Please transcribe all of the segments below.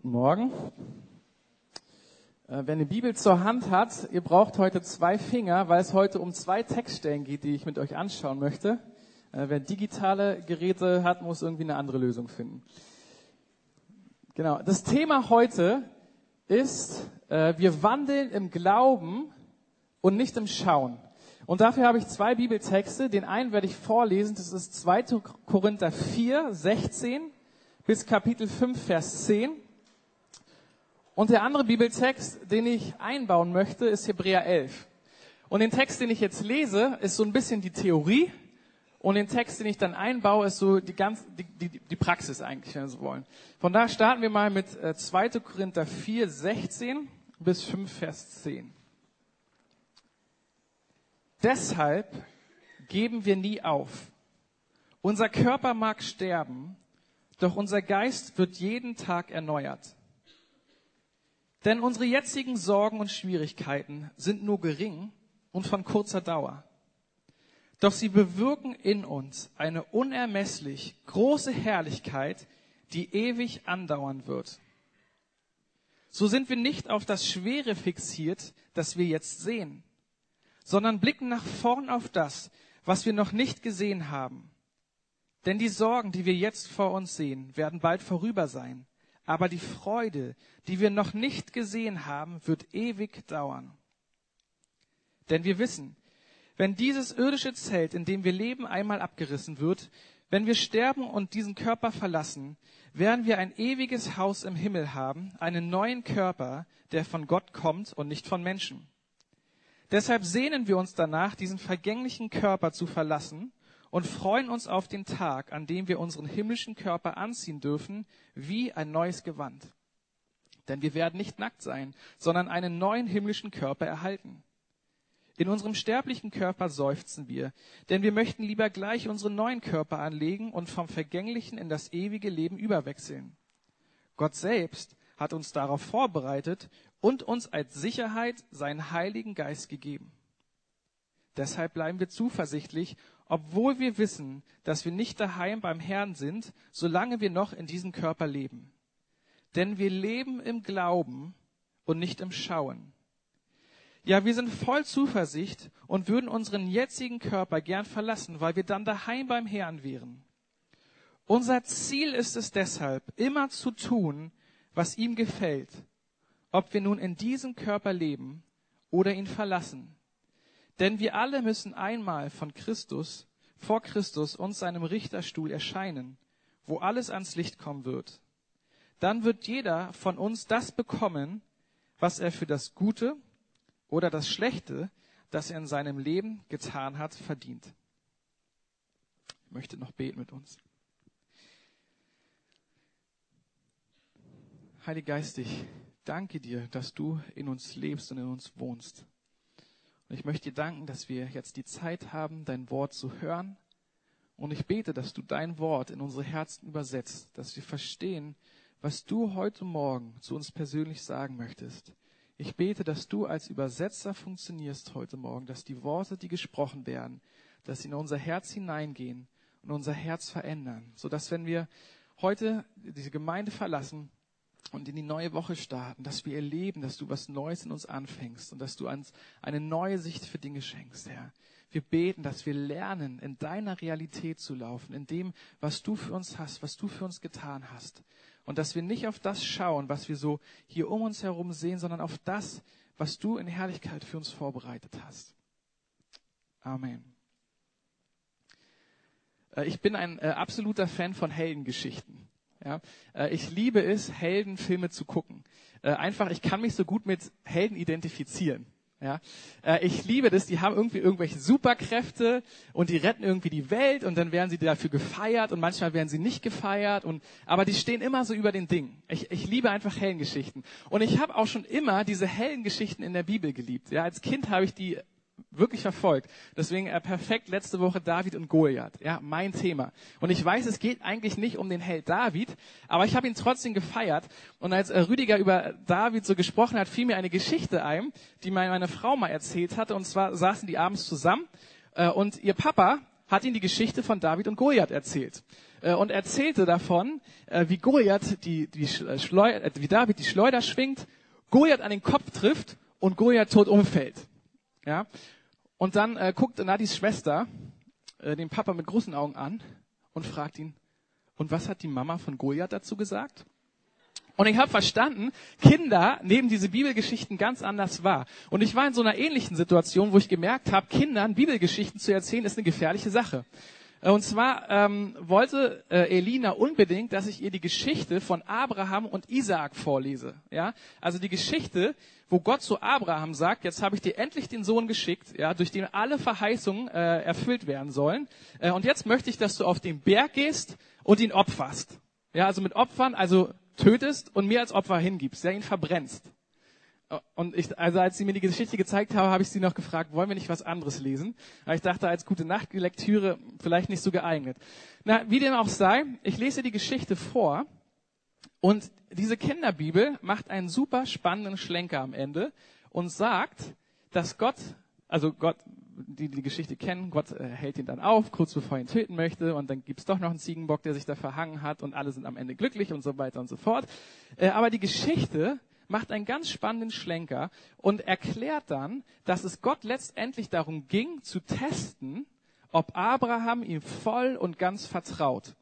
Guten Morgen. Äh, wer eine Bibel zur Hand hat, ihr braucht heute zwei Finger, weil es heute um zwei Textstellen geht, die ich mit euch anschauen möchte. Äh, wer digitale Geräte hat, muss irgendwie eine andere Lösung finden. Genau. Das Thema heute ist, äh, wir wandeln im Glauben und nicht im Schauen. Und dafür habe ich zwei Bibeltexte. Den einen werde ich vorlesen. Das ist 2. Korinther 4, 16 bis Kapitel 5, Vers 10. Und der andere Bibeltext, den ich einbauen möchte, ist Hebräer 11. Und den Text, den ich jetzt lese, ist so ein bisschen die Theorie. Und den Text, den ich dann einbaue, ist so die, ganz, die, die, die Praxis eigentlich, wenn so wollen. Von da starten wir mal mit 2. Äh, Korinther 4, 16 bis 5, Vers 10. Deshalb geben wir nie auf. Unser Körper mag sterben, doch unser Geist wird jeden Tag erneuert. Denn unsere jetzigen Sorgen und Schwierigkeiten sind nur gering und von kurzer Dauer. Doch sie bewirken in uns eine unermesslich große Herrlichkeit, die ewig andauern wird. So sind wir nicht auf das Schwere fixiert, das wir jetzt sehen, sondern blicken nach vorn auf das, was wir noch nicht gesehen haben. Denn die Sorgen, die wir jetzt vor uns sehen, werden bald vorüber sein. Aber die Freude, die wir noch nicht gesehen haben, wird ewig dauern. Denn wir wissen, wenn dieses irdische Zelt, in dem wir leben, einmal abgerissen wird, wenn wir sterben und diesen Körper verlassen, werden wir ein ewiges Haus im Himmel haben, einen neuen Körper, der von Gott kommt und nicht von Menschen. Deshalb sehnen wir uns danach, diesen vergänglichen Körper zu verlassen und freuen uns auf den Tag, an dem wir unseren himmlischen Körper anziehen dürfen, wie ein neues Gewand. Denn wir werden nicht nackt sein, sondern einen neuen himmlischen Körper erhalten. In unserem sterblichen Körper seufzen wir, denn wir möchten lieber gleich unseren neuen Körper anlegen und vom Vergänglichen in das ewige Leben überwechseln. Gott selbst hat uns darauf vorbereitet und uns als Sicherheit seinen Heiligen Geist gegeben. Deshalb bleiben wir zuversichtlich obwohl wir wissen, dass wir nicht daheim beim Herrn sind, solange wir noch in diesem Körper leben. Denn wir leben im Glauben und nicht im Schauen. Ja, wir sind voll Zuversicht und würden unseren jetzigen Körper gern verlassen, weil wir dann daheim beim Herrn wären. Unser Ziel ist es deshalb, immer zu tun, was ihm gefällt, ob wir nun in diesem Körper leben oder ihn verlassen. Denn wir alle müssen einmal von Christus, vor Christus und seinem Richterstuhl erscheinen, wo alles ans Licht kommen wird. Dann wird jeder von uns das bekommen, was er für das Gute oder das Schlechte, das er in seinem Leben getan hat, verdient. Ich möchte noch beten mit uns. Heiliger Geist, ich danke dir, dass du in uns lebst und in uns wohnst. Und ich möchte dir danken, dass wir jetzt die Zeit haben, dein Wort zu hören. Und ich bete, dass du dein Wort in unsere Herzen übersetzt, dass wir verstehen, was du heute Morgen zu uns persönlich sagen möchtest. Ich bete, dass du als Übersetzer funktionierst heute Morgen, dass die Worte, die gesprochen werden, dass sie in unser Herz hineingehen und unser Herz verändern, so dass wenn wir heute diese Gemeinde verlassen, und in die neue Woche starten, dass wir erleben, dass du was Neues in uns anfängst und dass du uns eine neue Sicht für Dinge schenkst, Herr. Wir beten, dass wir lernen, in deiner Realität zu laufen, in dem, was du für uns hast, was du für uns getan hast. Und dass wir nicht auf das schauen, was wir so hier um uns herum sehen, sondern auf das, was du in Herrlichkeit für uns vorbereitet hast. Amen. Äh, ich bin ein äh, absoluter Fan von Heldengeschichten. Ja, äh, ich liebe es, Heldenfilme zu gucken. Äh, einfach, ich kann mich so gut mit Helden identifizieren. Ja, äh, ich liebe das. Die haben irgendwie irgendwelche Superkräfte und die retten irgendwie die Welt und dann werden sie dafür gefeiert und manchmal werden sie nicht gefeiert und aber die stehen immer so über den Dingen. Ich, ich liebe einfach Heldengeschichten und ich habe auch schon immer diese Heldengeschichten in der Bibel geliebt. Ja, als Kind habe ich die wirklich verfolgt. Deswegen äh, perfekt letzte Woche David und Goliath. Ja, mein Thema. Und ich weiß, es geht eigentlich nicht um den Held David, aber ich habe ihn trotzdem gefeiert. Und als äh, Rüdiger über David so gesprochen hat, fiel mir eine Geschichte ein, die meine Frau mal erzählt hatte. Und zwar saßen die abends zusammen äh, und ihr Papa hat ihm die Geschichte von David und Goliath erzählt. Äh, und erzählte davon, äh, wie Goliath die, die Schleu äh, wie David die Schleuder schwingt, Goliath an den Kopf trifft und Goliath tot umfällt. Ja? Und dann äh, guckt Nadis Schwester äh, den Papa mit großen Augen an und fragt ihn, und was hat die Mama von Goliath dazu gesagt? Und ich habe verstanden, Kinder nehmen diese Bibelgeschichten ganz anders wahr. Und ich war in so einer ähnlichen Situation, wo ich gemerkt habe, Kindern Bibelgeschichten zu erzählen, ist eine gefährliche Sache. Äh, und zwar ähm, wollte äh, Elina unbedingt, dass ich ihr die Geschichte von Abraham und Isaak vorlese. Ja, also die Geschichte, wo Gott zu Abraham sagt: Jetzt habe ich dir endlich den Sohn geschickt, ja, durch den alle Verheißungen äh, erfüllt werden sollen. Äh, und jetzt möchte ich, dass du auf den Berg gehst und ihn opferst. Ja, also mit Opfern, also tötest und mir als Opfer hingibst, ja, ihn verbrennst. Und ich, also als sie mir die Geschichte gezeigt haben, habe ich sie noch gefragt, wollen wir nicht was anderes lesen? Aber ich dachte, als gute Nachtlektüre vielleicht nicht so geeignet. Na, wie dem auch sei, ich lese die Geschichte vor und diese Kinderbibel macht einen super spannenden Schlenker am Ende und sagt, dass Gott, also Gott, die die Geschichte kennen, Gott äh, hält ihn dann auf, kurz bevor er ihn töten möchte, und dann gibt's doch noch einen Ziegenbock, der sich da verhangen hat, und alle sind am Ende glücklich und so weiter und so fort. Äh, aber die Geschichte macht einen ganz spannenden Schlenker und erklärt dann, dass es Gott letztendlich darum ging, zu testen, ob Abraham ihm voll und ganz vertraut.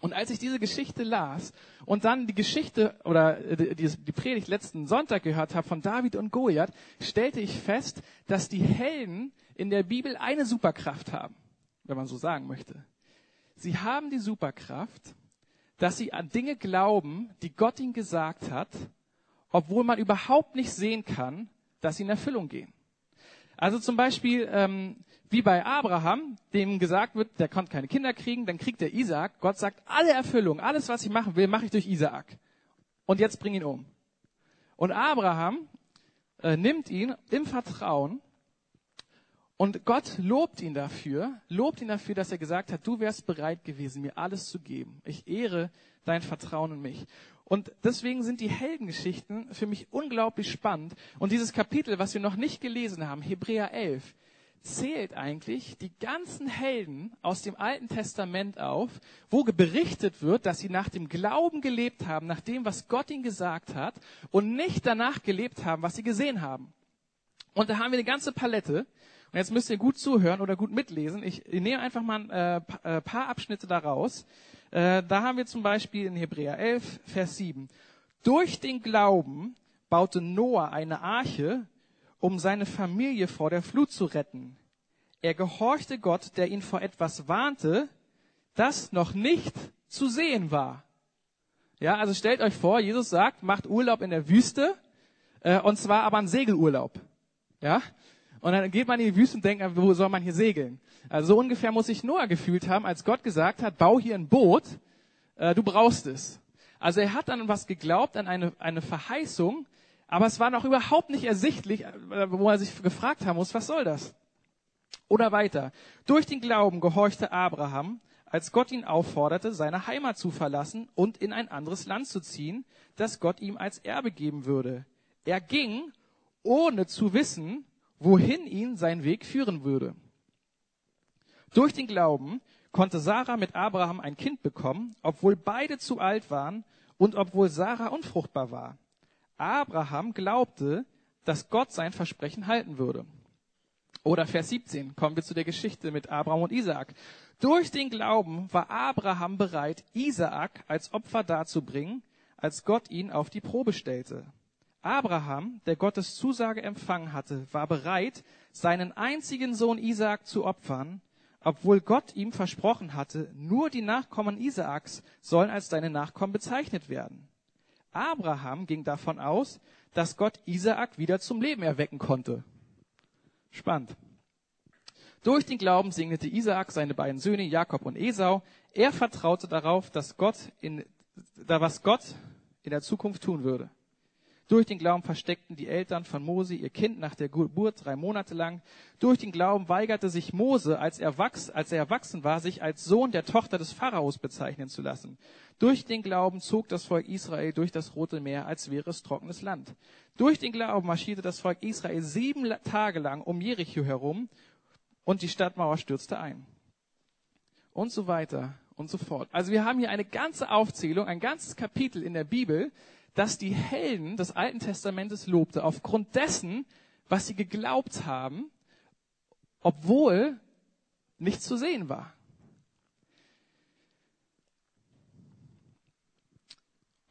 Und als ich diese Geschichte las und dann die Geschichte oder die, die Predigt letzten Sonntag gehört habe von David und Goliath, stellte ich fest, dass die Helden in der Bibel eine Superkraft haben, wenn man so sagen möchte. Sie haben die Superkraft, dass sie an Dinge glauben, die Gott ihnen gesagt hat, obwohl man überhaupt nicht sehen kann, dass sie in Erfüllung gehen. Also zum Beispiel ähm, wie bei Abraham, dem gesagt wird, der konnte keine Kinder kriegen, dann kriegt er Isaak. Gott sagt, alle Erfüllung, alles, was ich machen will, mache ich durch Isaak. Und jetzt bring ihn um. Und Abraham äh, nimmt ihn im Vertrauen und Gott lobt ihn dafür, lobt ihn dafür, dass er gesagt hat, du wärst bereit gewesen, mir alles zu geben. Ich ehre dein Vertrauen in mich. Und deswegen sind die Heldengeschichten für mich unglaublich spannend. Und dieses Kapitel, was wir noch nicht gelesen haben, Hebräer 11, zählt eigentlich die ganzen Helden aus dem Alten Testament auf, wo berichtet wird, dass sie nach dem Glauben gelebt haben, nach dem, was Gott ihnen gesagt hat und nicht danach gelebt haben, was sie gesehen haben. Und da haben wir eine ganze Palette. Und jetzt müsst ihr gut zuhören oder gut mitlesen. Ich, ich nehme einfach mal ein äh, äh paar Abschnitte daraus. Äh, da haben wir zum Beispiel in Hebräer 11, Vers 7. Durch den Glauben baute Noah eine Arche, um seine Familie vor der Flut zu retten. Er gehorchte Gott, der ihn vor etwas warnte, das noch nicht zu sehen war. Ja, also stellt euch vor, Jesus sagt, macht Urlaub in der Wüste, äh, und zwar aber ein Segelurlaub. Ja, und dann geht man in die Wüste und denkt, wo soll man hier segeln? Also so ungefähr muss sich Noah gefühlt haben, als Gott gesagt hat, bau hier ein Boot, äh, du brauchst es. Also er hat an was geglaubt, an eine, eine Verheißung, aber es war noch überhaupt nicht ersichtlich, äh, wo er sich gefragt haben muss, was soll das? Oder weiter. Durch den Glauben gehorchte Abraham, als Gott ihn aufforderte, seine Heimat zu verlassen und in ein anderes Land zu ziehen, das Gott ihm als Erbe geben würde. Er ging, ohne zu wissen, wohin ihn sein Weg führen würde. Durch den Glauben konnte Sarah mit Abraham ein Kind bekommen, obwohl beide zu alt waren und obwohl Sarah unfruchtbar war. Abraham glaubte, dass Gott sein Versprechen halten würde. Oder Vers 17 kommen wir zu der Geschichte mit Abraham und Isaak. Durch den Glauben war Abraham bereit, Isaak als Opfer darzubringen, als Gott ihn auf die Probe stellte. Abraham, der Gottes Zusage empfangen hatte, war bereit, seinen einzigen Sohn Isaak zu opfern, obwohl Gott ihm versprochen hatte, nur die Nachkommen Isaaks sollen als seine Nachkommen bezeichnet werden. Abraham ging davon aus, dass Gott Isaak wieder zum Leben erwecken konnte. Spannend. Durch den Glauben segnete Isaak seine beiden Söhne Jakob und Esau. Er vertraute darauf, dass Gott in, da was Gott in der Zukunft tun würde. Durch den Glauben versteckten die Eltern von Mose ihr Kind nach der Geburt drei Monate lang. Durch den Glauben weigerte sich Mose, als er, wachs, als er erwachsen war, sich als Sohn der Tochter des Pharaos bezeichnen zu lassen. Durch den Glauben zog das Volk Israel durch das Rote Meer, als wäre es trockenes Land. Durch den Glauben marschierte das Volk Israel sieben Tage lang um Jericho herum und die Stadtmauer stürzte ein. und so weiter und so fort. Also wir haben hier eine ganze Aufzählung, ein ganzes Kapitel in der Bibel, das die Helden des Alten Testamentes lobte, aufgrund dessen, was sie geglaubt haben, obwohl nichts zu sehen war.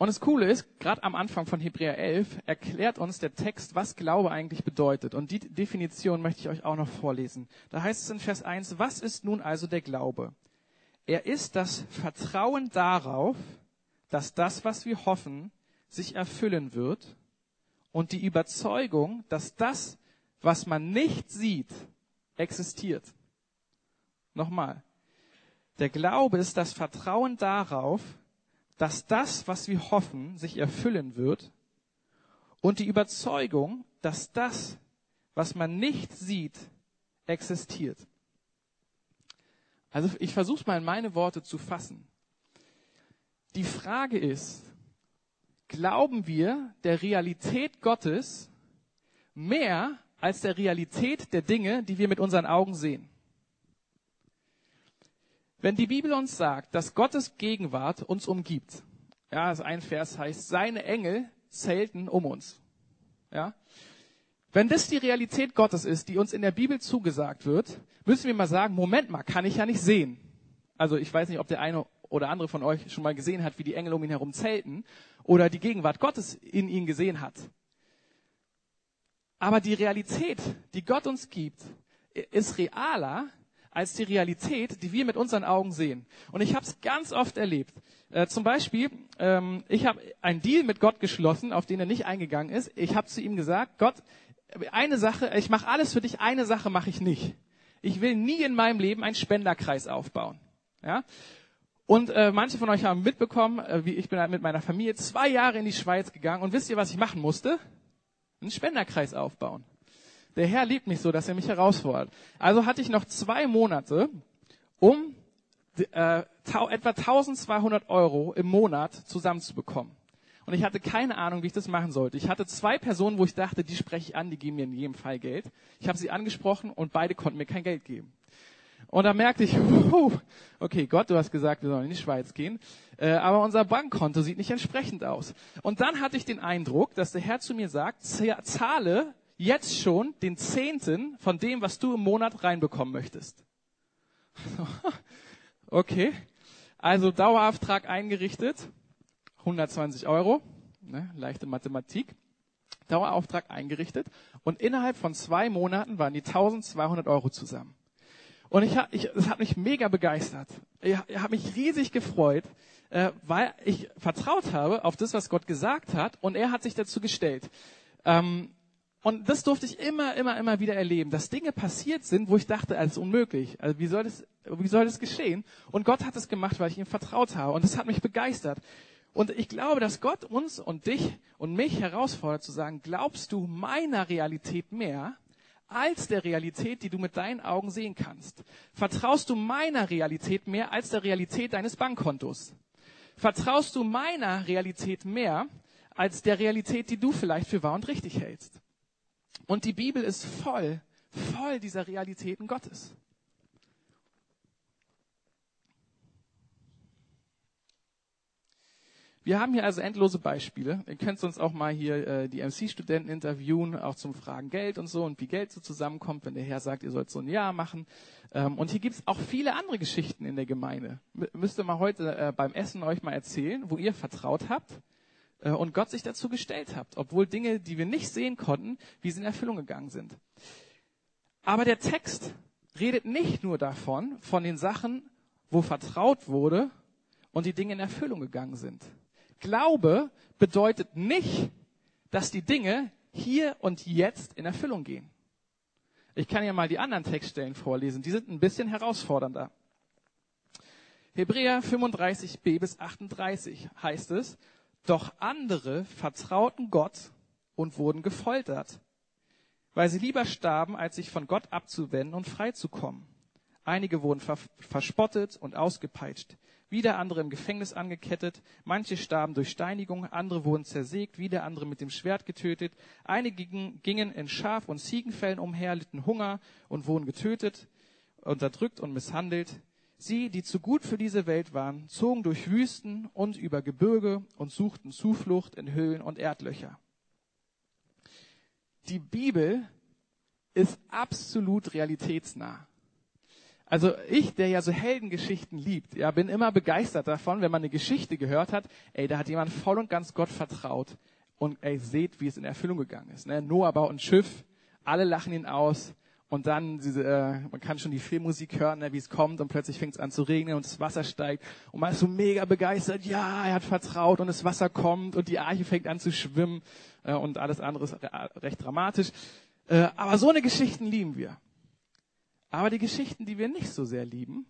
Und das Coole ist, gerade am Anfang von Hebräer 11 erklärt uns der Text, was Glaube eigentlich bedeutet. Und die Definition möchte ich euch auch noch vorlesen. Da heißt es in Vers 1, was ist nun also der Glaube? Er ist das Vertrauen darauf, dass das, was wir hoffen, sich erfüllen wird und die Überzeugung, dass das, was man nicht sieht, existiert. Nochmal. Der Glaube ist das Vertrauen darauf, dass das, was wir hoffen, sich erfüllen wird und die Überzeugung, dass das, was man nicht sieht, existiert. Also ich versuche mal in meine Worte zu fassen. Die Frage ist, glauben wir der Realität Gottes mehr als der Realität der Dinge, die wir mit unseren Augen sehen? Wenn die Bibel uns sagt, dass Gottes Gegenwart uns umgibt, ja, also ein Vers heißt, seine Engel zelten um uns. Ja. Wenn das die Realität Gottes ist, die uns in der Bibel zugesagt wird, müssen wir mal sagen, Moment mal, kann ich ja nicht sehen. Also ich weiß nicht, ob der eine oder andere von euch schon mal gesehen hat, wie die Engel um ihn herum zelten oder die Gegenwart Gottes in ihn gesehen hat. Aber die Realität, die Gott uns gibt, ist realer als die Realität, die wir mit unseren Augen sehen. Und ich habe es ganz oft erlebt. Äh, zum Beispiel, ähm, ich habe einen Deal mit Gott geschlossen, auf den er nicht eingegangen ist. Ich habe zu ihm gesagt, Gott, eine Sache, ich mache alles für dich, eine Sache mache ich nicht. Ich will nie in meinem Leben einen Spenderkreis aufbauen. Ja? Und äh, manche von euch haben mitbekommen, äh, wie ich bin halt mit meiner Familie zwei Jahre in die Schweiz gegangen und wisst ihr, was ich machen musste? Einen Spenderkreis aufbauen. Der Herr liebt mich so, dass er mich herausfordert. Also hatte ich noch zwei Monate, um äh, etwa 1200 Euro im Monat zusammenzubekommen. Und ich hatte keine Ahnung, wie ich das machen sollte. Ich hatte zwei Personen, wo ich dachte, die spreche ich an, die geben mir in jedem Fall Geld. Ich habe sie angesprochen und beide konnten mir kein Geld geben. Und da merkte ich, okay, Gott, du hast gesagt, wir sollen in die Schweiz gehen, äh, aber unser Bankkonto sieht nicht entsprechend aus. Und dann hatte ich den Eindruck, dass der Herr zu mir sagt, zahle jetzt schon den Zehnten von dem, was du im Monat reinbekommen möchtest. okay, also Dauerauftrag eingerichtet, 120 Euro, ne, leichte Mathematik. Dauerauftrag eingerichtet und innerhalb von zwei Monaten waren die 1200 Euro zusammen. Und ich, ich, das hat mich mega begeistert. Ich, ich habe mich riesig gefreut, äh, weil ich vertraut habe auf das, was Gott gesagt hat, und er hat sich dazu gestellt. Ähm, und das durfte ich immer, immer, immer wieder erleben, dass Dinge passiert sind, wo ich dachte, alles unmöglich. Also wie soll das, wie soll das geschehen? Und Gott hat es gemacht, weil ich ihm vertraut habe. Und das hat mich begeistert. Und ich glaube, dass Gott uns und dich und mich herausfordert zu sagen, glaubst du meiner Realität mehr als der Realität, die du mit deinen Augen sehen kannst? Vertraust du meiner Realität mehr als der Realität deines Bankkontos? Vertraust du meiner Realität mehr als der Realität, die du vielleicht für wahr und richtig hältst? Und die Bibel ist voll, voll dieser Realitäten Gottes. Wir haben hier also endlose Beispiele. Ihr könnt uns auch mal hier äh, die MC-Studenten interviewen, auch zum Fragen Geld und so und wie Geld so zusammenkommt, wenn der Herr sagt, ihr sollt so ein Jahr machen. Ähm, und hier gibt's auch viele andere Geschichten in der Gemeinde. M müsst ihr mal heute äh, beim Essen euch mal erzählen, wo ihr vertraut habt äh, und Gott sich dazu gestellt habt, obwohl Dinge, die wir nicht sehen konnten, wie sie in Erfüllung gegangen sind. Aber der Text redet nicht nur davon, von den Sachen, wo vertraut wurde und die Dinge in Erfüllung gegangen sind. Glaube bedeutet nicht, dass die Dinge hier und jetzt in Erfüllung gehen. Ich kann ja mal die anderen Textstellen vorlesen. Die sind ein bisschen herausfordernder. Hebräer 35b bis 38 heißt es, doch andere vertrauten Gott und wurden gefoltert, weil sie lieber starben, als sich von Gott abzuwenden und freizukommen. Einige wurden verspottet und ausgepeitscht wieder andere im Gefängnis angekettet, manche starben durch Steinigung, andere wurden zersägt, wieder andere mit dem Schwert getötet, einige gingen in Schaf- und Ziegenfällen umher, litten Hunger und wurden getötet, unterdrückt und misshandelt. Sie, die zu gut für diese Welt waren, zogen durch Wüsten und über Gebirge und suchten Zuflucht in Höhlen und Erdlöcher. Die Bibel ist absolut realitätsnah. Also ich, der ja so Heldengeschichten liebt, ja, bin immer begeistert davon, wenn man eine Geschichte gehört hat, ey, da hat jemand voll und ganz Gott vertraut und ey, seht, wie es in Erfüllung gegangen ist. Ne? Noah baut ein Schiff, alle lachen ihn aus und dann, diese, äh, man kann schon die Filmmusik hören, ne, wie es kommt und plötzlich fängt es an zu regnen und das Wasser steigt und man ist so mega begeistert, ja, er hat vertraut und das Wasser kommt und die Arche fängt an zu schwimmen äh, und alles andere ist recht dramatisch. Äh, aber so eine Geschichten lieben wir. Aber die Geschichten, die wir nicht so sehr lieben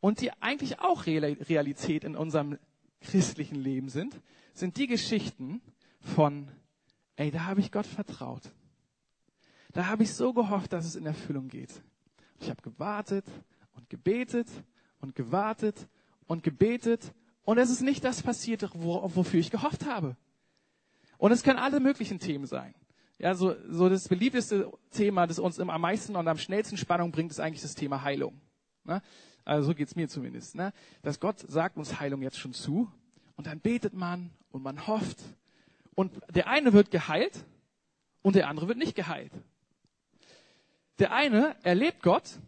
und die eigentlich auch Realität in unserem christlichen Leben sind, sind die Geschichten von, ey, da habe ich Gott vertraut. Da habe ich so gehofft, dass es in Erfüllung geht. Ich habe gewartet und gebetet und gewartet und gebetet und es ist nicht das passiert, wofür ich gehofft habe. Und es können alle möglichen Themen sein. Ja, so, so das beliebteste Thema, das uns am meisten und am schnellsten Spannung bringt, ist eigentlich das Thema Heilung. Ne? Also so geht's mir zumindest. Ne? Dass Gott sagt uns Heilung jetzt schon zu und dann betet man und man hofft und der eine wird geheilt und der andere wird nicht geheilt. Der eine erlebt Gott,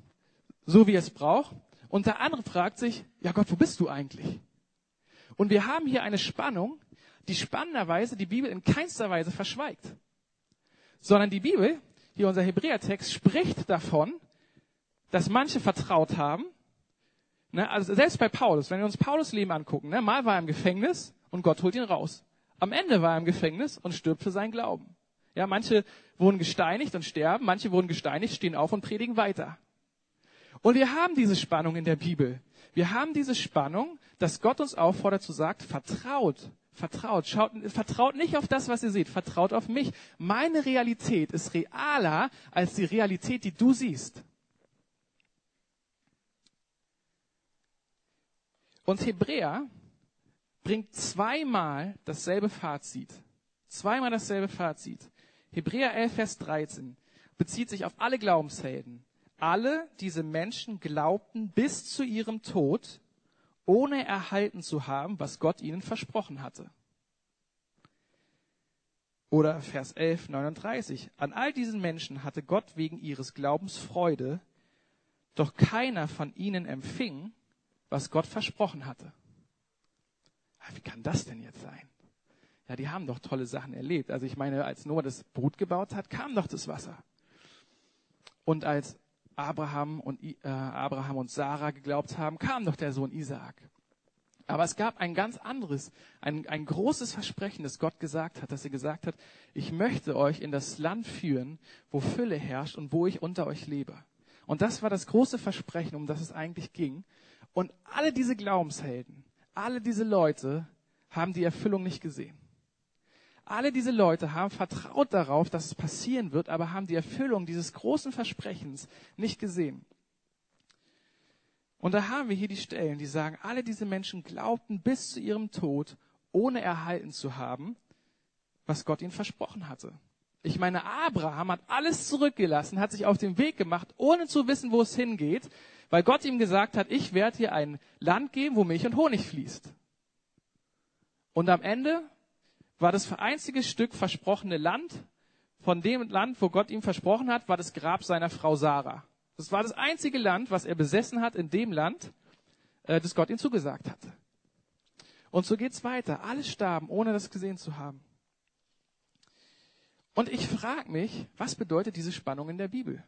so wie er es braucht, und der andere fragt sich, ja Gott, wo bist du eigentlich? Und wir haben hier eine Spannung, die spannenderweise die Bibel in keinster Weise verschweigt sondern die Bibel, hier unser Hebräertext, spricht davon, dass manche vertraut haben. Ne, also selbst bei Paulus, wenn wir uns Paulus Leben angucken, ne, mal war er im Gefängnis und Gott holt ihn raus. Am Ende war er im Gefängnis und stirbt für seinen Glauben. Ja, manche wurden gesteinigt und sterben, manche wurden gesteinigt, stehen auf und predigen weiter. Und wir haben diese Spannung in der Bibel. Wir haben diese Spannung, dass Gott uns auffordert zu sagen, vertraut Vertraut. Schaut, vertraut nicht auf das, was ihr seht. Vertraut auf mich. Meine Realität ist realer als die Realität, die du siehst. Und Hebräer bringt zweimal dasselbe Fazit. Zweimal dasselbe Fazit. Hebräer 11, Vers 13 bezieht sich auf alle Glaubenshelden. Alle diese Menschen glaubten bis zu ihrem Tod ohne erhalten zu haben, was Gott ihnen versprochen hatte. Oder Vers 11, 39. An all diesen Menschen hatte Gott wegen ihres Glaubens Freude, doch keiner von ihnen empfing, was Gott versprochen hatte. Wie kann das denn jetzt sein? Ja, die haben doch tolle Sachen erlebt. Also ich meine, als Noah das Boot gebaut hat, kam doch das Wasser. Und als Abraham und, äh, Abraham und Sarah geglaubt haben, kam doch der Sohn Isaak. Aber es gab ein ganz anderes, ein, ein großes Versprechen, das Gott gesagt hat, dass er gesagt hat, ich möchte euch in das Land führen, wo Fülle herrscht und wo ich unter euch lebe. Und das war das große Versprechen, um das es eigentlich ging. Und alle diese Glaubenshelden, alle diese Leute haben die Erfüllung nicht gesehen. Alle diese Leute haben vertraut darauf, dass es passieren wird, aber haben die Erfüllung dieses großen Versprechens nicht gesehen. Und da haben wir hier die Stellen, die sagen, alle diese Menschen glaubten bis zu ihrem Tod, ohne erhalten zu haben, was Gott ihnen versprochen hatte. Ich meine, Abraham hat alles zurückgelassen, hat sich auf den Weg gemacht, ohne zu wissen, wo es hingeht, weil Gott ihm gesagt hat, ich werde dir ein Land geben, wo Milch und Honig fließt. Und am Ende war das einzige Stück versprochene Land, von dem Land, wo Gott ihm versprochen hat, war das Grab seiner Frau Sarah. Das war das einzige Land, was er besessen hat in dem Land, äh, das Gott ihm zugesagt hatte. Und so geht's weiter. Alle starben, ohne das gesehen zu haben. Und ich frage mich, was bedeutet diese Spannung in der Bibel?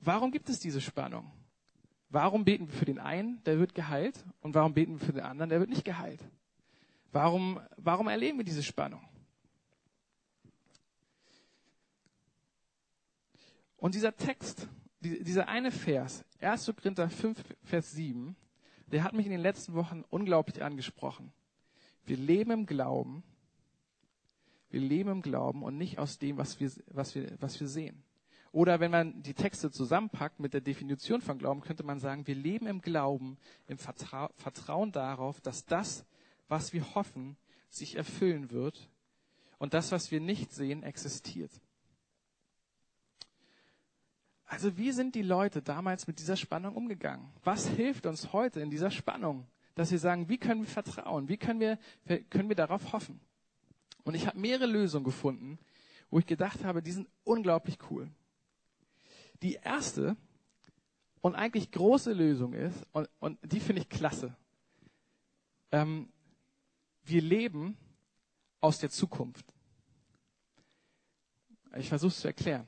Warum gibt es diese Spannung? Warum beten wir für den einen, der wird geheilt, und warum beten wir für den anderen, der wird nicht geheilt? Warum, warum erleben wir diese Spannung? Und dieser Text, dieser eine Vers, 1. Korinther 5, Vers 7, der hat mich in den letzten Wochen unglaublich angesprochen. Wir leben im Glauben, wir leben im Glauben und nicht aus dem, was wir, was wir, was wir sehen. Oder wenn man die Texte zusammenpackt mit der Definition von Glauben, könnte man sagen, wir leben im Glauben, im Vertra Vertrauen darauf, dass das, was wir hoffen, sich erfüllen wird und das, was wir nicht sehen, existiert. Also wie sind die Leute damals mit dieser Spannung umgegangen? Was hilft uns heute in dieser Spannung, dass wir sagen, wie können wir vertrauen? Wie können wir, können wir darauf hoffen? Und ich habe mehrere Lösungen gefunden, wo ich gedacht habe, die sind unglaublich cool. Die erste und eigentlich große Lösung ist, und, und die finde ich klasse. Ähm, wir leben aus der Zukunft. Ich versuche es zu erklären.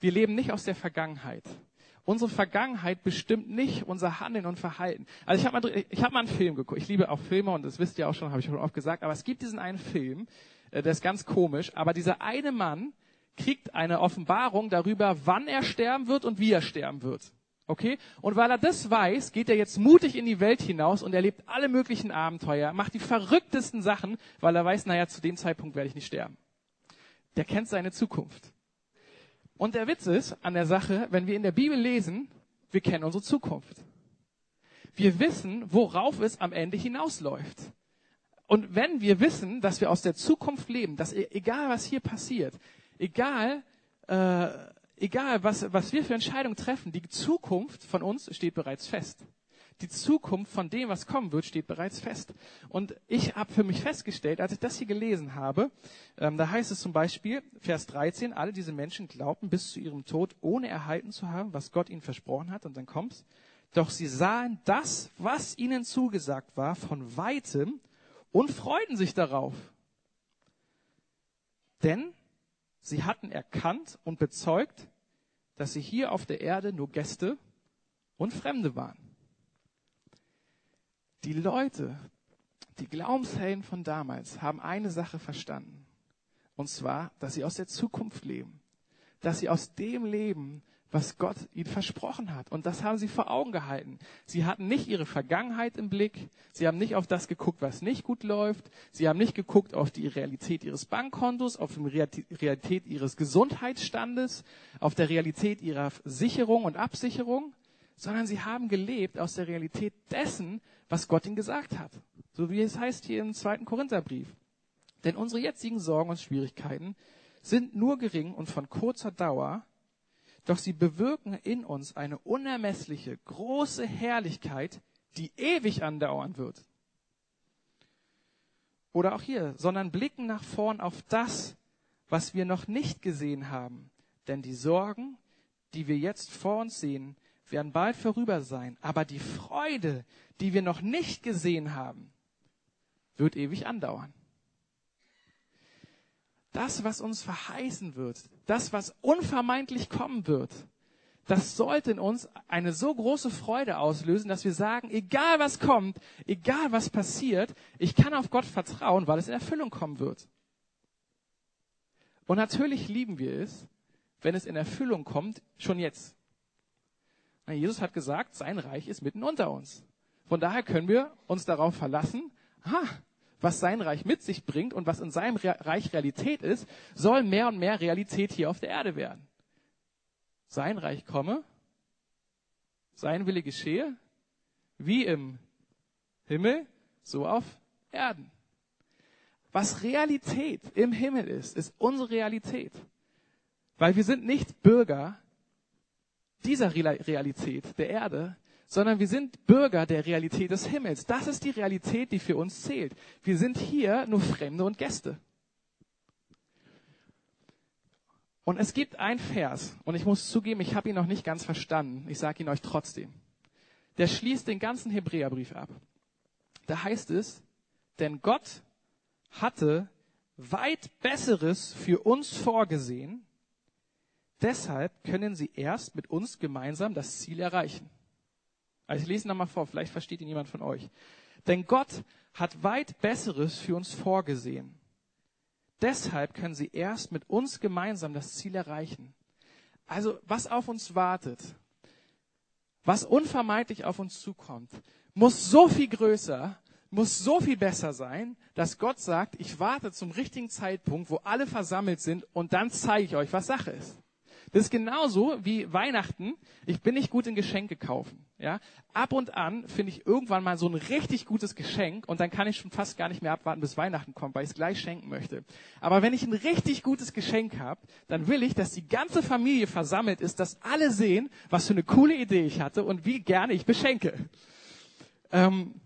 Wir leben nicht aus der Vergangenheit. Unsere Vergangenheit bestimmt nicht unser Handeln und Verhalten. Also ich habe mal, ich hab mal einen Film geguckt. Ich liebe auch Filme und das wisst ihr auch schon, habe ich schon oft gesagt. Aber es gibt diesen einen Film, äh, der ist ganz komisch. Aber dieser eine Mann kriegt eine Offenbarung darüber, wann er sterben wird und wie er sterben wird. Okay? Und weil er das weiß, geht er jetzt mutig in die Welt hinaus und erlebt alle möglichen Abenteuer, macht die verrücktesten Sachen, weil er weiß, naja, zu dem Zeitpunkt werde ich nicht sterben. Der kennt seine Zukunft. Und der Witz ist an der Sache, wenn wir in der Bibel lesen, wir kennen unsere Zukunft. Wir wissen, worauf es am Ende hinausläuft. Und wenn wir wissen, dass wir aus der Zukunft leben, dass e-, egal was hier passiert, egal, äh, egal was, was wir für Entscheidungen treffen, die Zukunft von uns steht bereits fest die Zukunft von dem, was kommen wird, steht bereits fest. Und ich habe für mich festgestellt, als ich das hier gelesen habe, ähm, da heißt es zum Beispiel, Vers 13, alle diese Menschen glaubten bis zu ihrem Tod, ohne erhalten zu haben, was Gott ihnen versprochen hat. Und dann kommt's. Doch sie sahen das, was ihnen zugesagt war, von weitem und freuten sich darauf. Denn sie hatten erkannt und bezeugt, dass sie hier auf der Erde nur Gäste und Fremde waren. Die Leute, die Glaubenshelden von damals, haben eine Sache verstanden. Und zwar, dass sie aus der Zukunft leben. Dass sie aus dem leben, was Gott ihnen versprochen hat. Und das haben sie vor Augen gehalten. Sie hatten nicht ihre Vergangenheit im Blick. Sie haben nicht auf das geguckt, was nicht gut läuft. Sie haben nicht geguckt auf die Realität ihres Bankkontos, auf die Realität ihres Gesundheitsstandes, auf der Realität ihrer Sicherung und Absicherung, sondern sie haben gelebt aus der Realität dessen, was Gott ihnen gesagt hat. So wie es heißt hier im zweiten Korintherbrief. Denn unsere jetzigen Sorgen und Schwierigkeiten sind nur gering und von kurzer Dauer, doch sie bewirken in uns eine unermessliche, große Herrlichkeit, die ewig andauern wird. Oder auch hier, sondern blicken nach vorn auf das, was wir noch nicht gesehen haben. Denn die Sorgen, die wir jetzt vor uns sehen, werden bald vorüber sein. Aber die Freude, die wir noch nicht gesehen haben, wird ewig andauern. Das, was uns verheißen wird, das, was unvermeidlich kommen wird, das sollte in uns eine so große Freude auslösen, dass wir sagen, egal was kommt, egal was passiert, ich kann auf Gott vertrauen, weil es in Erfüllung kommen wird. Und natürlich lieben wir es, wenn es in Erfüllung kommt, schon jetzt. Jesus hat gesagt, sein Reich ist mitten unter uns. Von daher können wir uns darauf verlassen, ha, was sein Reich mit sich bringt und was in seinem Reich Realität ist, soll mehr und mehr Realität hier auf der Erde werden. Sein Reich komme, sein Wille geschehe, wie im Himmel, so auf Erden. Was Realität im Himmel ist, ist unsere Realität. Weil wir sind nicht Bürger dieser Realität der Erde, sondern wir sind Bürger der Realität des Himmels. Das ist die Realität, die für uns zählt. Wir sind hier nur Fremde und Gäste. Und es gibt ein Vers, und ich muss zugeben, ich habe ihn noch nicht ganz verstanden. Ich sage ihn euch trotzdem. Der schließt den ganzen Hebräerbrief ab. Da heißt es, denn Gott hatte weit Besseres für uns vorgesehen, Deshalb können sie erst mit uns gemeinsam das Ziel erreichen. Also ich lese nochmal vor, vielleicht versteht ihn jemand von euch. Denn Gott hat weit Besseres für uns vorgesehen. Deshalb können sie erst mit uns gemeinsam das Ziel erreichen. Also was auf uns wartet, was unvermeidlich auf uns zukommt, muss so viel größer, muss so viel besser sein, dass Gott sagt, ich warte zum richtigen Zeitpunkt, wo alle versammelt sind und dann zeige ich euch, was Sache ist. Das ist genauso wie Weihnachten. Ich bin nicht gut in Geschenke kaufen. Ja, ab und an finde ich irgendwann mal so ein richtig gutes Geschenk und dann kann ich schon fast gar nicht mehr abwarten, bis Weihnachten kommt, weil ich es gleich schenken möchte. Aber wenn ich ein richtig gutes Geschenk habe, dann will ich, dass die ganze Familie versammelt ist, dass alle sehen, was für eine coole Idee ich hatte und wie gerne ich beschenke. Ähm,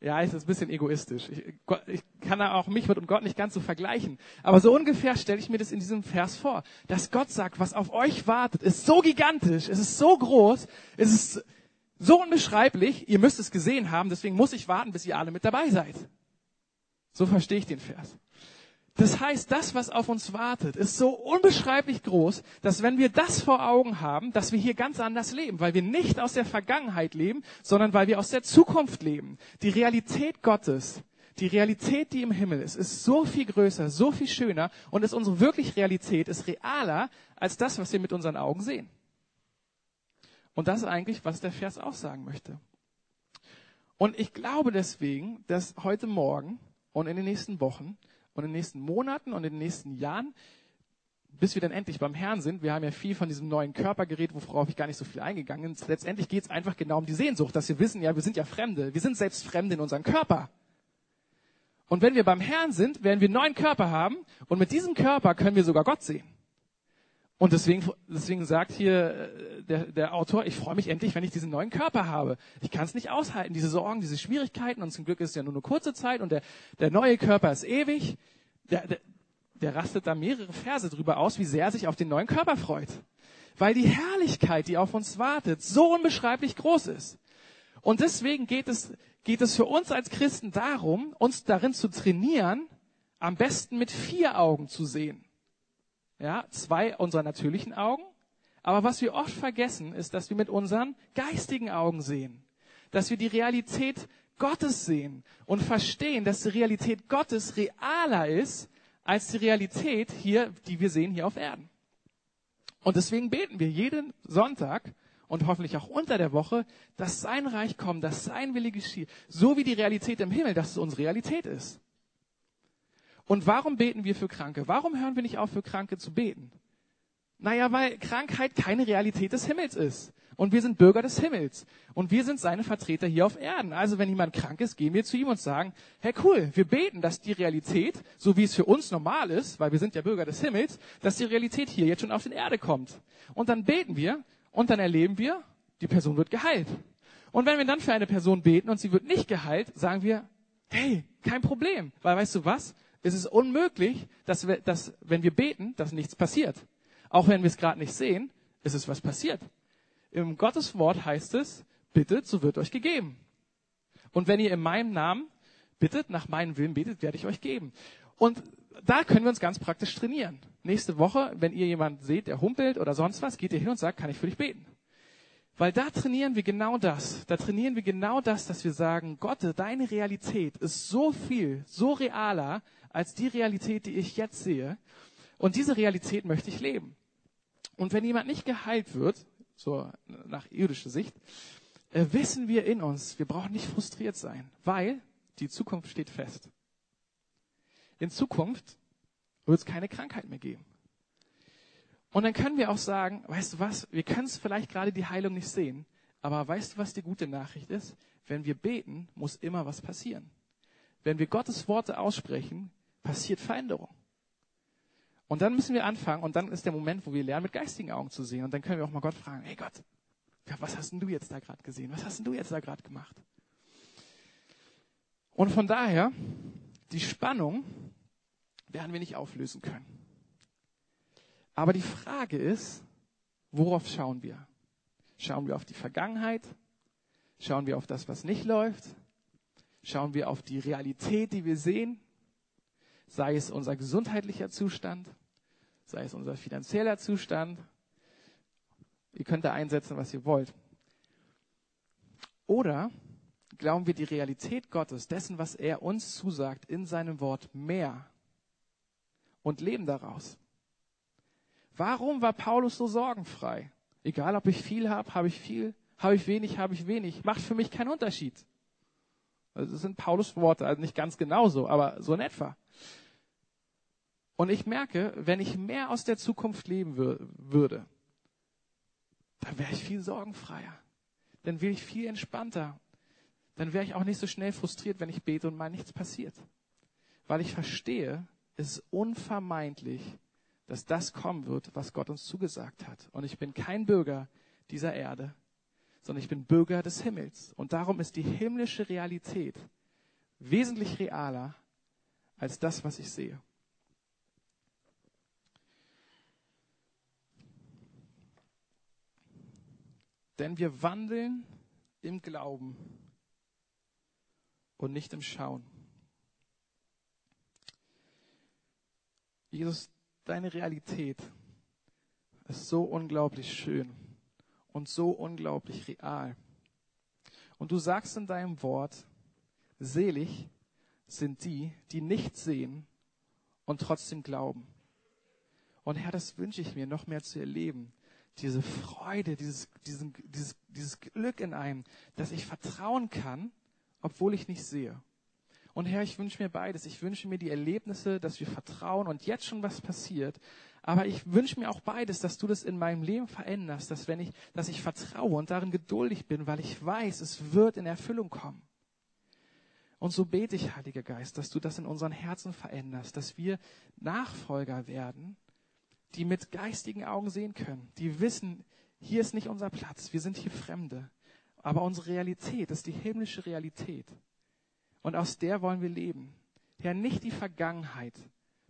ja, ist ein bisschen egoistisch. Ich, ich kann auch mich mit Gott nicht ganz so vergleichen. Aber so ungefähr stelle ich mir das in diesem Vers vor, dass Gott sagt, was auf euch wartet, ist so gigantisch, es ist so groß, es ist so unbeschreiblich, ihr müsst es gesehen haben, deswegen muss ich warten, bis ihr alle mit dabei seid. So verstehe ich den Vers. Das heißt, das, was auf uns wartet, ist so unbeschreiblich groß, dass wenn wir das vor Augen haben, dass wir hier ganz anders leben, weil wir nicht aus der Vergangenheit leben, sondern weil wir aus der Zukunft leben. Die Realität Gottes, die Realität, die im Himmel ist, ist so viel größer, so viel schöner und ist unsere wirklich Realität, ist realer als das, was wir mit unseren Augen sehen. Und das ist eigentlich, was der Vers auch sagen möchte. Und ich glaube deswegen, dass heute Morgen und in den nächsten Wochen und in den nächsten Monaten und in den nächsten Jahren, bis wir dann endlich beim Herrn sind, wir haben ja viel von diesem neuen Körpergerät, worauf ich gar nicht so viel eingegangen bin. Letztendlich geht es einfach genau um die Sehnsucht, dass wir wissen, ja, wir sind ja Fremde. Wir sind selbst Fremde in unserem Körper. Und wenn wir beim Herrn sind, werden wir einen neuen Körper haben und mit diesem Körper können wir sogar Gott sehen. Und deswegen, deswegen sagt hier äh, der, der Autor, ich freue mich endlich, wenn ich diesen neuen Körper habe. Ich kann es nicht aushalten, diese Sorgen, diese Schwierigkeiten. Und zum Glück ist es ja nur eine kurze Zeit und der, der neue Körper ist ewig. Der, der, der rastet da mehrere Verse drüber aus, wie sehr er sich auf den neuen Körper freut. Weil die Herrlichkeit, die auf uns wartet, so unbeschreiblich groß ist. Und deswegen geht es, geht es für uns als Christen darum, uns darin zu trainieren, am besten mit vier Augen zu sehen. Ja, zwei unserer natürlichen Augen. Aber was wir oft vergessen, ist, dass wir mit unseren geistigen Augen sehen. Dass wir die Realität Gottes sehen und verstehen, dass die Realität Gottes realer ist als die Realität hier, die wir sehen hier auf Erden. Und deswegen beten wir jeden Sonntag und hoffentlich auch unter der Woche, dass sein Reich kommt, dass sein Wille geschieht, so wie die Realität im Himmel, dass es unsere Realität ist. Und warum beten wir für Kranke? Warum hören wir nicht auf, für Kranke zu beten? Naja, weil Krankheit keine Realität des Himmels ist. Und wir sind Bürger des Himmels. Und wir sind seine Vertreter hier auf Erden. Also wenn jemand krank ist, gehen wir zu ihm und sagen, hey cool, wir beten, dass die Realität, so wie es für uns normal ist, weil wir sind ja Bürger des Himmels, dass die Realität hier jetzt schon auf den Erde kommt. Und dann beten wir und dann erleben wir, die Person wird geheilt. Und wenn wir dann für eine Person beten und sie wird nicht geheilt, sagen wir, hey, kein Problem. Weil weißt du was? Es ist unmöglich, dass, wir, dass wenn wir beten, dass nichts passiert. Auch wenn wir es gerade nicht sehen, ist es was passiert. Im Gottes Wort heißt es, bittet, so wird euch gegeben. Und wenn ihr in meinem Namen bittet, nach meinem Willen betet, werde ich euch geben. Und da können wir uns ganz praktisch trainieren. Nächste Woche, wenn ihr jemanden seht, der humpelt oder sonst was, geht ihr hin und sagt, kann ich für dich beten. Weil da trainieren wir genau das. Da trainieren wir genau das, dass wir sagen, Gott, deine Realität ist so viel, so realer als die Realität, die ich jetzt sehe. Und diese Realität möchte ich leben. Und wenn jemand nicht geheilt wird, so nach irdischer Sicht, äh, wissen wir in uns, wir brauchen nicht frustriert sein, weil die Zukunft steht fest. In Zukunft wird es keine Krankheit mehr geben. Und dann können wir auch sagen, weißt du was, wir können es vielleicht gerade die Heilung nicht sehen, aber weißt du, was die gute Nachricht ist? Wenn wir beten, muss immer was passieren. Wenn wir Gottes Worte aussprechen, passiert Veränderung. Und dann müssen wir anfangen und dann ist der Moment, wo wir lernen, mit geistigen Augen zu sehen. Und dann können wir auch mal Gott fragen, hey Gott, was hast denn du jetzt da gerade gesehen? Was hast denn du jetzt da gerade gemacht? Und von daher, die Spannung werden wir nicht auflösen können. Aber die Frage ist, worauf schauen wir? Schauen wir auf die Vergangenheit? Schauen wir auf das, was nicht läuft? Schauen wir auf die Realität, die wir sehen? Sei es unser gesundheitlicher Zustand, sei es unser finanzieller Zustand. Ihr könnt da einsetzen, was ihr wollt. Oder glauben wir die Realität Gottes, dessen, was er uns zusagt in seinem Wort, mehr und leben daraus? Warum war Paulus so sorgenfrei? Egal, ob ich viel habe, habe ich viel, habe ich wenig, habe ich wenig. Macht für mich keinen Unterschied. Also das sind Paulus Worte, also nicht ganz genauso, aber so in etwa. Und ich merke, wenn ich mehr aus der Zukunft leben wür würde, dann wäre ich viel sorgenfreier. Dann wäre ich viel entspannter. Dann wäre ich auch nicht so schnell frustriert, wenn ich bete und mal nichts passiert. Weil ich verstehe, es ist unvermeidlich, dass das kommen wird, was Gott uns zugesagt hat. Und ich bin kein Bürger dieser Erde, sondern ich bin Bürger des Himmels. Und darum ist die himmlische Realität wesentlich realer als das, was ich sehe. Denn wir wandeln im Glauben und nicht im Schauen. Jesus, deine Realität ist so unglaublich schön und so unglaublich real. Und du sagst in deinem Wort, selig sind die, die nicht sehen und trotzdem glauben. Und Herr, das wünsche ich mir noch mehr zu erleben, diese Freude, dieses, diesen, dieses, dieses Glück in einem, dass ich vertrauen kann, obwohl ich nicht sehe. Und Herr, ich wünsche mir beides. Ich wünsche mir die Erlebnisse, dass wir vertrauen und jetzt schon was passiert. Aber ich wünsche mir auch beides, dass du das in meinem Leben veränderst, dass wenn ich, dass ich vertraue und darin geduldig bin, weil ich weiß, es wird in Erfüllung kommen. Und so bete ich, Heiliger Geist, dass du das in unseren Herzen veränderst, dass wir Nachfolger werden, die mit geistigen Augen sehen können, die wissen, hier ist nicht unser Platz, wir sind hier Fremde. Aber unsere Realität ist die himmlische Realität. Und aus der wollen wir leben. Herr, nicht die Vergangenheit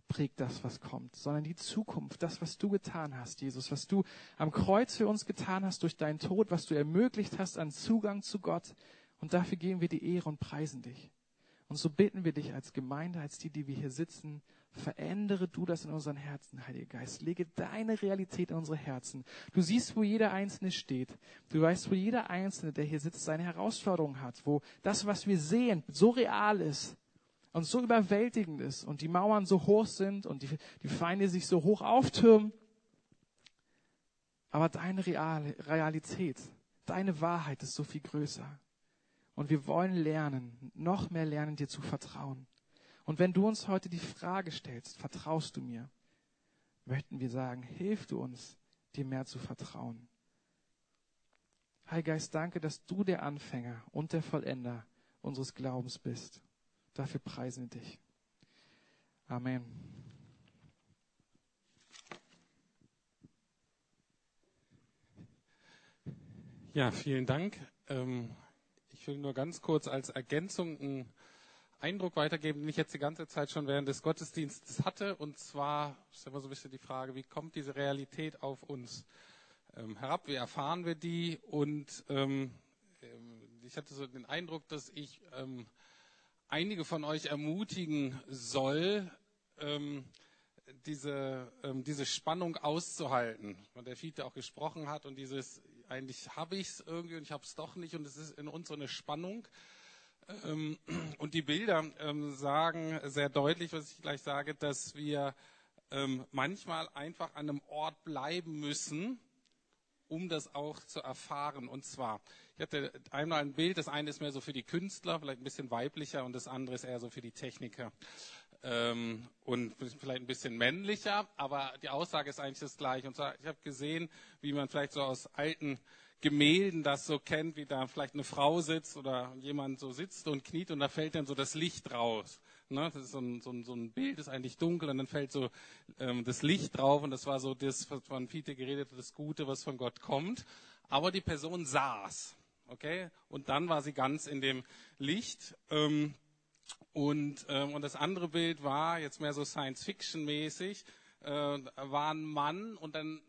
prägt das, was kommt, sondern die Zukunft, das, was du getan hast, Jesus, was du am Kreuz für uns getan hast durch deinen Tod, was du ermöglicht hast an Zugang zu Gott. Und dafür geben wir die Ehre und preisen dich. Und so bitten wir dich als Gemeinde, als die, die wir hier sitzen, verändere du das in unseren Herzen, Heiliger Geist. Lege deine Realität in unsere Herzen. Du siehst, wo jeder Einzelne steht. Du weißt, wo jeder Einzelne, der hier sitzt, seine Herausforderungen hat, wo das, was wir sehen, so real ist und so überwältigend ist und die Mauern so hoch sind und die, die Feinde sich so hoch auftürmen. Aber deine Realität, deine Wahrheit ist so viel größer. Und wir wollen lernen, noch mehr lernen, dir zu vertrauen. Und wenn du uns heute die Frage stellst, vertraust du mir, möchten wir sagen, hilf du uns, dir mehr zu vertrauen. Heiliger Geist, danke, dass du der Anfänger und der Vollender unseres Glaubens bist. Dafür preisen wir dich. Amen. Ja, vielen Dank. Ähm ich will nur ganz kurz als Ergänzung einen Eindruck weitergeben, den ich jetzt die ganze Zeit schon während des Gottesdienstes hatte. Und zwar ist immer so ein bisschen die Frage, wie kommt diese Realität auf uns ähm, herab? Wie erfahren wir die? Und ähm, ähm ich hatte so den Eindruck, dass ich ähm, einige von euch ermutigen soll, ähm, diese, ähm, diese Spannung auszuhalten, von der Fiete auch gesprochen hat und dieses eigentlich habe ich es irgendwie und ich habe es doch nicht und es ist in uns so eine Spannung. Ähm, und die Bilder ähm, sagen sehr deutlich, was ich gleich sage, dass wir ähm, manchmal einfach an einem Ort bleiben müssen, um das auch zu erfahren. Und zwar, ich hatte einmal ein Bild, das eine ist mehr so für die Künstler, vielleicht ein bisschen weiblicher, und das andere ist eher so für die Techniker. und vielleicht ein bisschen männlicher, aber die Aussage ist eigentlich das gleiche. Und zwar, ich habe gesehen, wie man vielleicht so aus alten Gemälden das so kennt, wie da vielleicht eine Frau sitzt oder jemand so sitzt und kniet und da fällt dann so das Licht raus. Ne? Das ist so ein, so, ein, so ein Bild, ist eigentlich dunkel und dann fällt so ähm, das Licht drauf und das war so das, was von Fiete geredet hat, das Gute, was von Gott kommt. Aber die Person saß, okay? Und dann war sie ganz in dem Licht. Ähm, und, ähm, und das andere Bild war jetzt mehr so Science-Fiction-mäßig, äh, war ein Mann und dann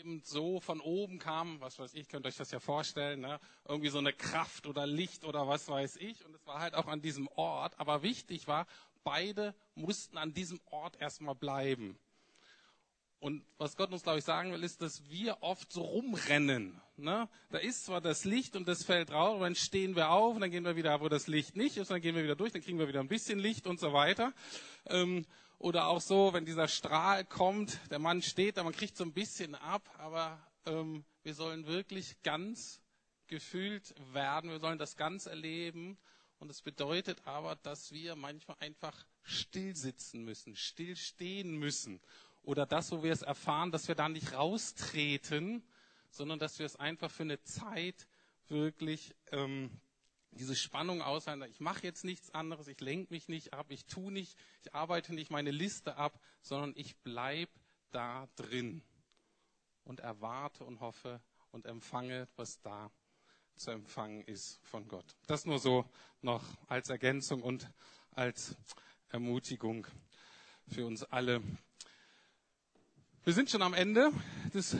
eben so von oben kam, was weiß ich, könnt euch das ja vorstellen, ne? irgendwie so eine Kraft oder Licht oder was weiß ich. Und es war halt auch an diesem Ort. Aber wichtig war, beide mussten an diesem Ort erstmal bleiben. Und was Gott uns, glaube ich, sagen will, ist, dass wir oft so rumrennen. Ne? Da ist zwar das Licht und das fällt raus, und dann stehen wir auf und dann gehen wir wieder, wo das Licht nicht ist, und dann gehen wir wieder durch, dann kriegen wir wieder ein bisschen Licht und so weiter. Ähm, oder auch so, wenn dieser Strahl kommt, der Mann steht da, man kriegt so ein bisschen ab, aber ähm, wir sollen wirklich ganz gefühlt werden, wir sollen das ganz erleben Und es bedeutet aber, dass wir manchmal einfach still sitzen müssen, still stehen müssen. Oder das, wo wir es erfahren, dass wir da nicht raustreten, sondern dass wir es einfach für eine Zeit wirklich ähm, diese Spannung aushalten. Ich mache jetzt nichts anderes, ich lenke mich nicht ab, ich tue nicht, ich arbeite nicht meine Liste ab, sondern ich bleib da drin und erwarte und hoffe und empfange, was da zu empfangen ist von Gott. Das nur so noch als Ergänzung und als Ermutigung für uns alle. Wir sind schon am Ende des